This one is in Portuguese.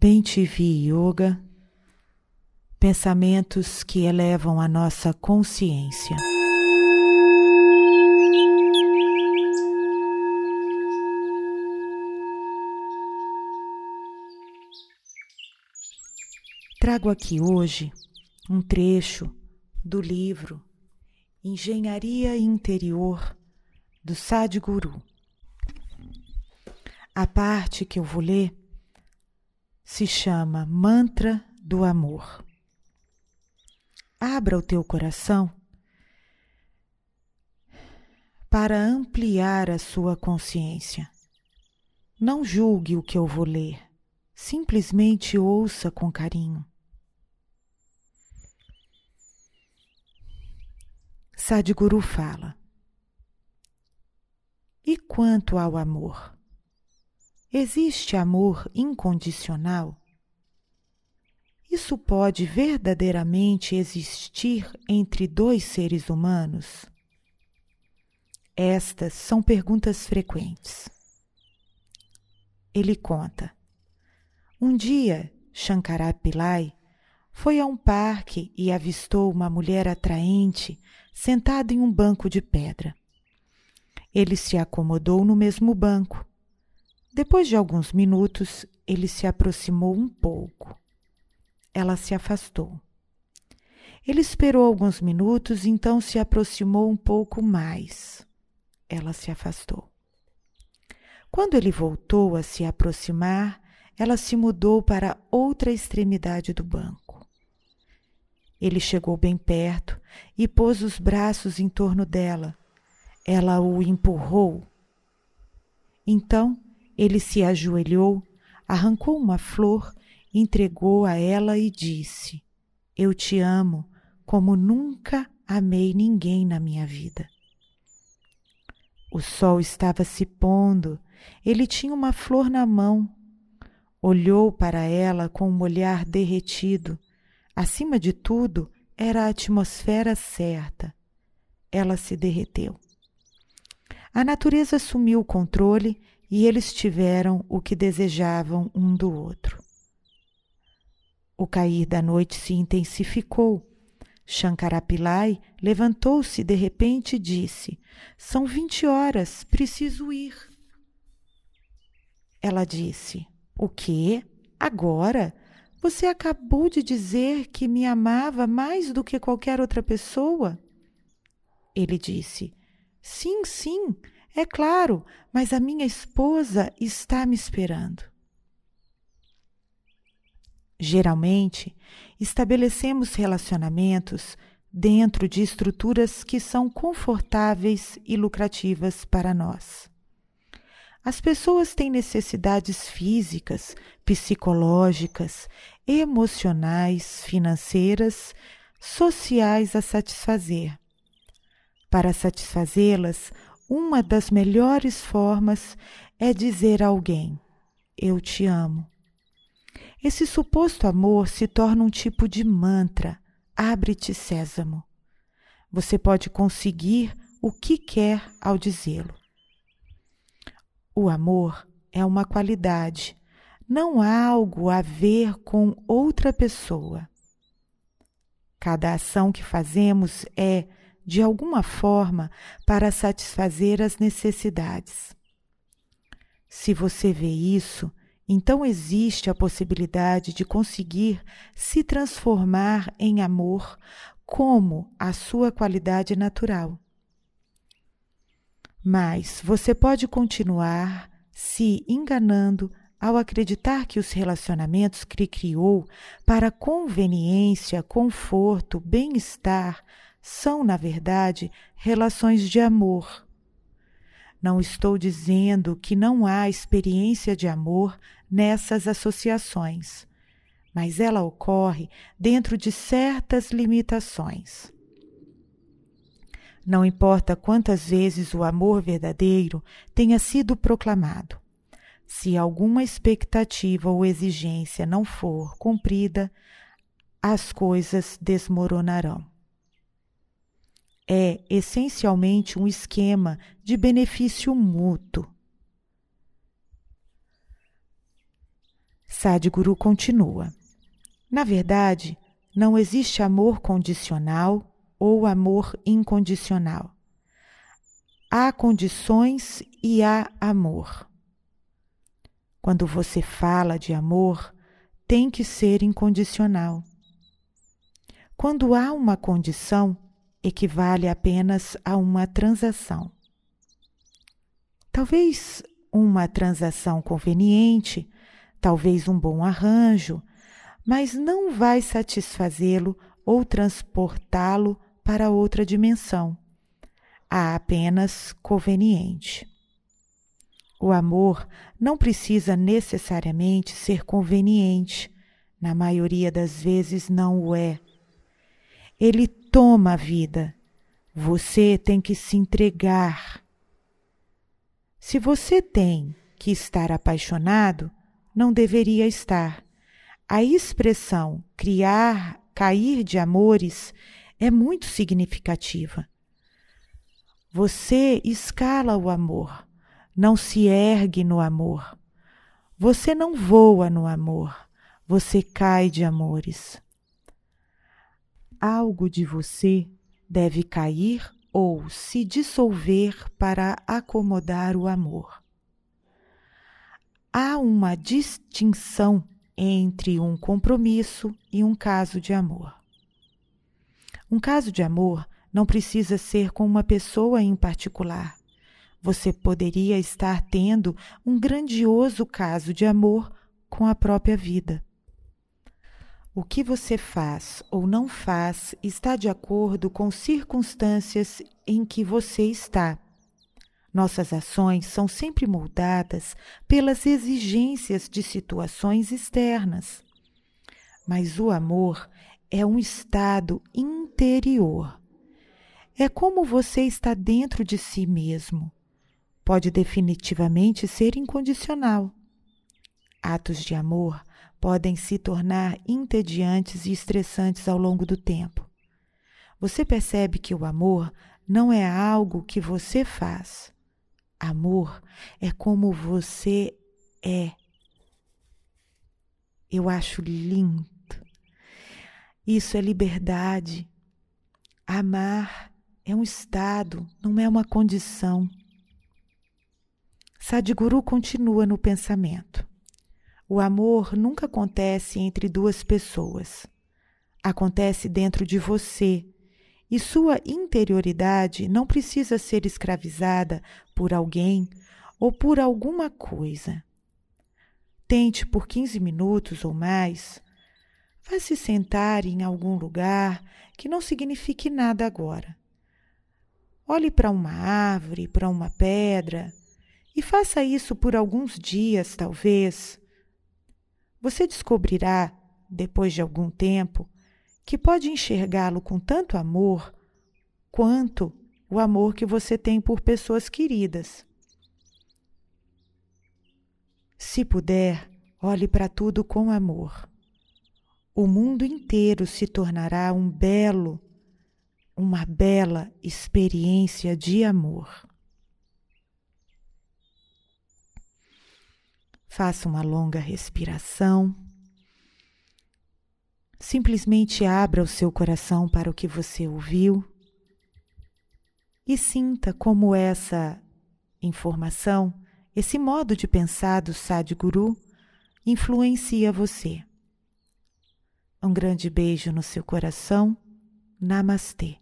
Bem TV Yoga, pensamentos que elevam a nossa consciência. Trago aqui hoje um trecho do livro Engenharia Interior do Sadhguru. A parte que eu vou ler se chama Mantra do Amor. Abra o teu coração para ampliar a sua consciência. Não julgue o que eu vou ler, simplesmente ouça com carinho. Sadhguru fala: E quanto ao amor? Existe amor incondicional? Isso pode verdadeiramente existir entre dois seres humanos? Estas são perguntas frequentes. Ele conta. Um dia, Shankara Pillai foi a um parque e avistou uma mulher atraente sentada em um banco de pedra. Ele se acomodou no mesmo banco depois de alguns minutos, ele se aproximou um pouco. Ela se afastou. Ele esperou alguns minutos, então se aproximou um pouco mais. Ela se afastou. Quando ele voltou a se aproximar, ela se mudou para outra extremidade do banco. Ele chegou bem perto e pôs os braços em torno dela. Ela o empurrou. Então ele se ajoelhou, arrancou uma flor, entregou a ela e disse: Eu te amo como nunca amei ninguém na minha vida. O sol estava se pondo, ele tinha uma flor na mão. Olhou para ela com um olhar derretido. Acima de tudo, era a atmosfera certa. Ela se derreteu. A natureza assumiu o controle e eles tiveram o que desejavam um do outro. O cair da noite se intensificou. Shankarapillai levantou-se de repente e disse: São vinte horas, preciso ir. Ela disse: O quê? Agora? Você acabou de dizer que me amava mais do que qualquer outra pessoa? Ele disse: Sim, sim, é claro, mas a minha esposa está me esperando. Geralmente, estabelecemos relacionamentos dentro de estruturas que são confortáveis e lucrativas para nós. As pessoas têm necessidades físicas, psicológicas, emocionais, financeiras, sociais a satisfazer. Para satisfazê-las, uma das melhores formas é dizer a alguém: Eu te amo. Esse suposto amor se torna um tipo de mantra. Abre-te, sésamo. Você pode conseguir o que quer ao dizê-lo. O amor é uma qualidade, não há algo a ver com outra pessoa. Cada ação que fazemos é de alguma forma para satisfazer as necessidades. Se você vê isso, então existe a possibilidade de conseguir se transformar em amor como a sua qualidade natural. Mas você pode continuar se enganando ao acreditar que os relacionamentos que criou para conveniência, conforto, bem-estar, são, na verdade, relações de amor. Não estou dizendo que não há experiência de amor nessas associações, mas ela ocorre dentro de certas limitações. Não importa quantas vezes o amor verdadeiro tenha sido proclamado, se alguma expectativa ou exigência não for cumprida, as coisas desmoronarão é essencialmente um esquema de benefício mútuo. Sadhguru continua. Na verdade, não existe amor condicional ou amor incondicional. Há condições e há amor. Quando você fala de amor, tem que ser incondicional. Quando há uma condição, equivale apenas a uma transação. Talvez uma transação conveniente, talvez um bom arranjo, mas não vai satisfazê-lo ou transportá-lo para outra dimensão. Há apenas conveniente. O amor não precisa necessariamente ser conveniente, na maioria das vezes não o é. Ele toma a vida. Você tem que se entregar. Se você tem que estar apaixonado, não deveria estar. A expressão criar, cair de amores é muito significativa. Você escala o amor, não se ergue no amor. Você não voa no amor, você cai de amores. Algo de você deve cair ou se dissolver para acomodar o amor. Há uma distinção entre um compromisso e um caso de amor. Um caso de amor não precisa ser com uma pessoa em particular. Você poderia estar tendo um grandioso caso de amor com a própria vida. O que você faz ou não faz está de acordo com circunstâncias em que você está. Nossas ações são sempre moldadas pelas exigências de situações externas. Mas o amor é um estado interior. É como você está dentro de si mesmo. Pode definitivamente ser incondicional. Atos de amor podem se tornar entediantes e estressantes ao longo do tempo. Você percebe que o amor não é algo que você faz. Amor é como você é. Eu acho lindo. Isso é liberdade. Amar é um estado, não é uma condição. Sadhguru continua no pensamento. O amor nunca acontece entre duas pessoas. Acontece dentro de você. E sua interioridade não precisa ser escravizada por alguém ou por alguma coisa. Tente por 15 minutos ou mais. Vá se sentar em algum lugar que não signifique nada agora. Olhe para uma árvore, para uma pedra, e faça isso por alguns dias, talvez você descobrirá, depois de algum tempo, que pode enxergá-lo com tanto amor quanto o amor que você tem por pessoas queridas. Se puder, olhe para tudo com amor. O mundo inteiro se tornará um belo, uma bela experiência de amor. Faça uma longa respiração. Simplesmente abra o seu coração para o que você ouviu e sinta como essa informação, esse modo de pensar do Sadhguru influencia você. Um grande beijo no seu coração. Namastê.